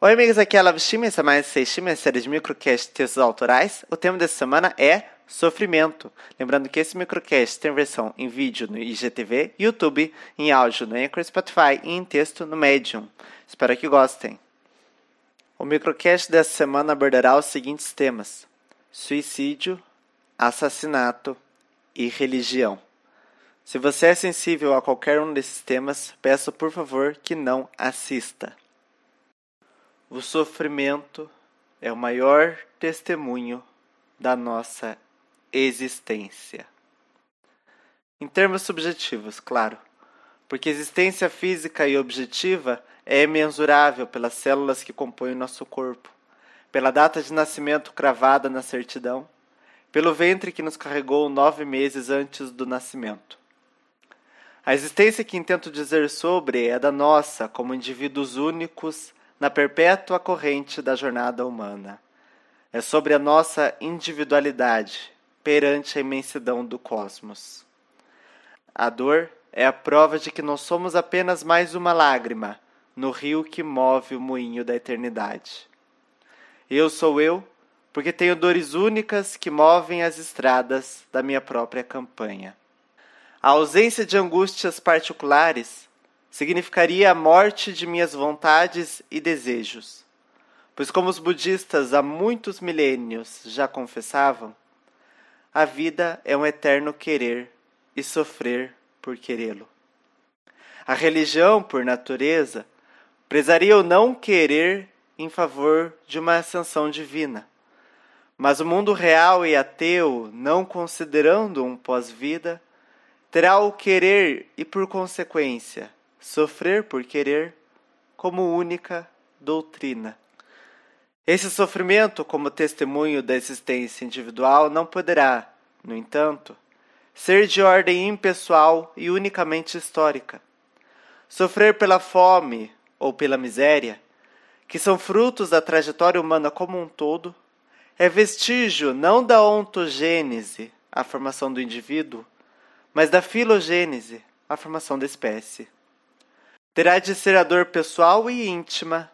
Oi, amigos, aqui é a Lava essa é mais seis série de microcast textos autorais. O tema dessa semana é sofrimento. Lembrando que esse microcast tem versão em vídeo no IGTV, YouTube, em áudio no Anchor, Spotify e em texto no Medium. Espero que gostem. O microcast dessa semana abordará os seguintes temas: suicídio, assassinato e religião. Se você é sensível a qualquer um desses temas, peço por favor que não assista. O sofrimento é o maior testemunho da nossa existência. Em termos subjetivos, claro, porque existência física e objetiva é mensurável pelas células que compõem o nosso corpo, pela data de nascimento cravada na certidão, pelo ventre que nos carregou nove meses antes do nascimento. A existência que intento dizer sobre é da nossa como indivíduos únicos na perpétua corrente da jornada humana. É sobre a nossa individualidade perante a imensidão do cosmos. A dor é a prova de que não somos apenas mais uma lágrima no rio que move o moinho da eternidade. Eu sou eu, porque tenho dores únicas que movem as estradas da minha própria campanha. A ausência de angústias particulares significaria a morte de minhas vontades e desejos. Pois, como os budistas há muitos milênios já confessavam, a vida é um eterno querer e sofrer por querê-lo. A religião, por natureza, prezaria o não querer em favor de uma ascensão divina. Mas o mundo real e ateu, não considerando um pós-vida, terá o querer e, por consequência, sofrer por querer como única doutrina. Esse sofrimento, como testemunho da existência individual, não poderá, no entanto, ser de ordem impessoal e unicamente histórica. Sofrer pela fome ou pela miséria, que são frutos da trajetória humana como um todo, é vestígio não da ontogênese, a formação do indivíduo, mas da filogênese, a formação da espécie terá de ser a dor pessoal e íntima,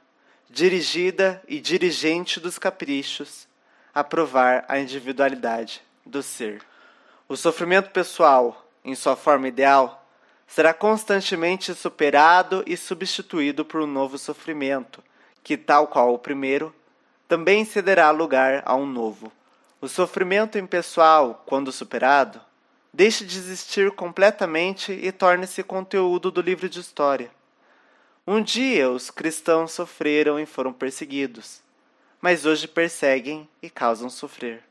dirigida e dirigente dos caprichos, a provar a individualidade do ser. O sofrimento pessoal, em sua forma ideal, será constantemente superado e substituído por um novo sofrimento, que, tal qual o primeiro, também cederá lugar a um novo. O sofrimento impessoal, quando superado, deixa de existir completamente e torna-se conteúdo do livro de história. Um dia os cristãos sofreram e foram perseguidos, mas hoje perseguem e causam sofrer.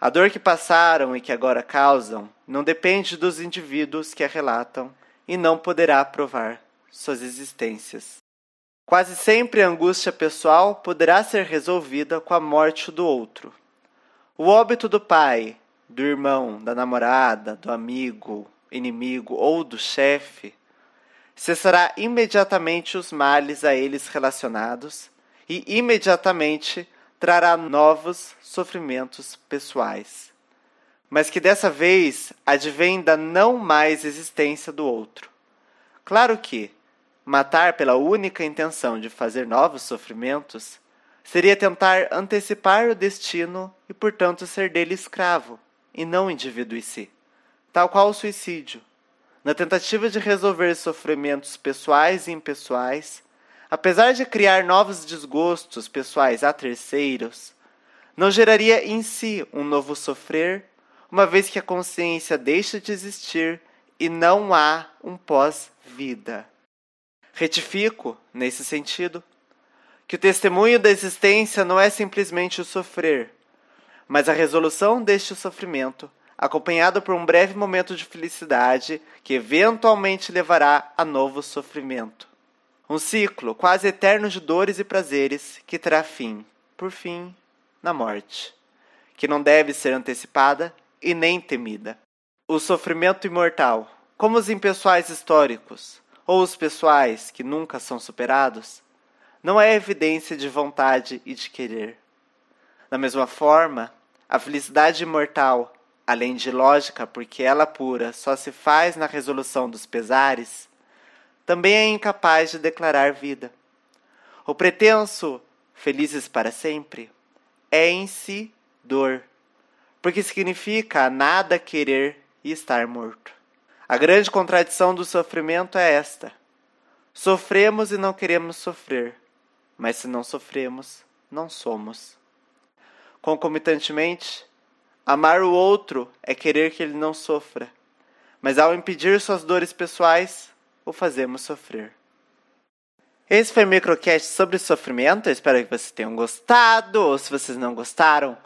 A dor que passaram e que agora causam não depende dos indivíduos que a relatam e não poderá provar suas existências. Quase sempre a angústia pessoal poderá ser resolvida com a morte do outro. O óbito do pai, do irmão, da namorada, do amigo, inimigo ou do chefe cessará imediatamente os males a eles relacionados e imediatamente trará novos sofrimentos pessoais, mas que dessa vez advém da não mais existência do outro. Claro que matar pela única intenção de fazer novos sofrimentos seria tentar antecipar o destino e, portanto, ser dele escravo, e não indivíduo em si, tal qual o suicídio na tentativa de resolver sofrimentos pessoais e impessoais, apesar de criar novos desgostos pessoais a terceiros, não geraria em si um novo sofrer, uma vez que a consciência deixa de existir e não há um pós-vida. Retifico, nesse sentido, que o testemunho da existência não é simplesmente o sofrer, mas a resolução deste sofrimento acompanhado por um breve momento de felicidade que eventualmente levará a novo sofrimento. Um ciclo quase eterno de dores e prazeres que terá fim, por fim, na morte, que não deve ser antecipada e nem temida. O sofrimento imortal, como os impessoais históricos, ou os pessoais que nunca são superados, não é evidência de vontade e de querer. Da mesma forma, a felicidade imortal além de lógica, porque ela pura só se faz na resolução dos pesares, também é incapaz de declarar vida. O pretenso felizes para sempre é em si dor, porque significa nada querer e estar morto. A grande contradição do sofrimento é esta: sofremos e não queremos sofrer, mas se não sofremos, não somos. Concomitantemente, amar o outro é querer que ele não sofra, mas ao impedir suas dores pessoais, o fazemos sofrer. Esse foi o microcast sobre sofrimento. Eu espero que vocês tenham gostado. Ou se vocês não gostaram,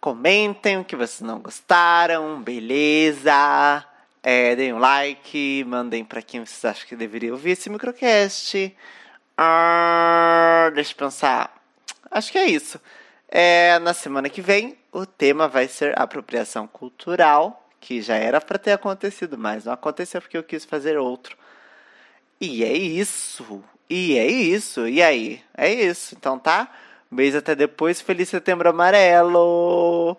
comentem o que vocês não gostaram. Beleza? É, deem um like, mandem para quem vocês acham que deveria ouvir esse microcast. Ah, deixa eu pensar. Acho que é isso. É, na semana que vem, o tema vai ser apropriação cultural, que já era para ter acontecido, mas não aconteceu porque eu quis fazer outro. E é isso. E é isso. E aí? É isso. Então tá? Beijo até depois. Feliz Setembro Amarelo!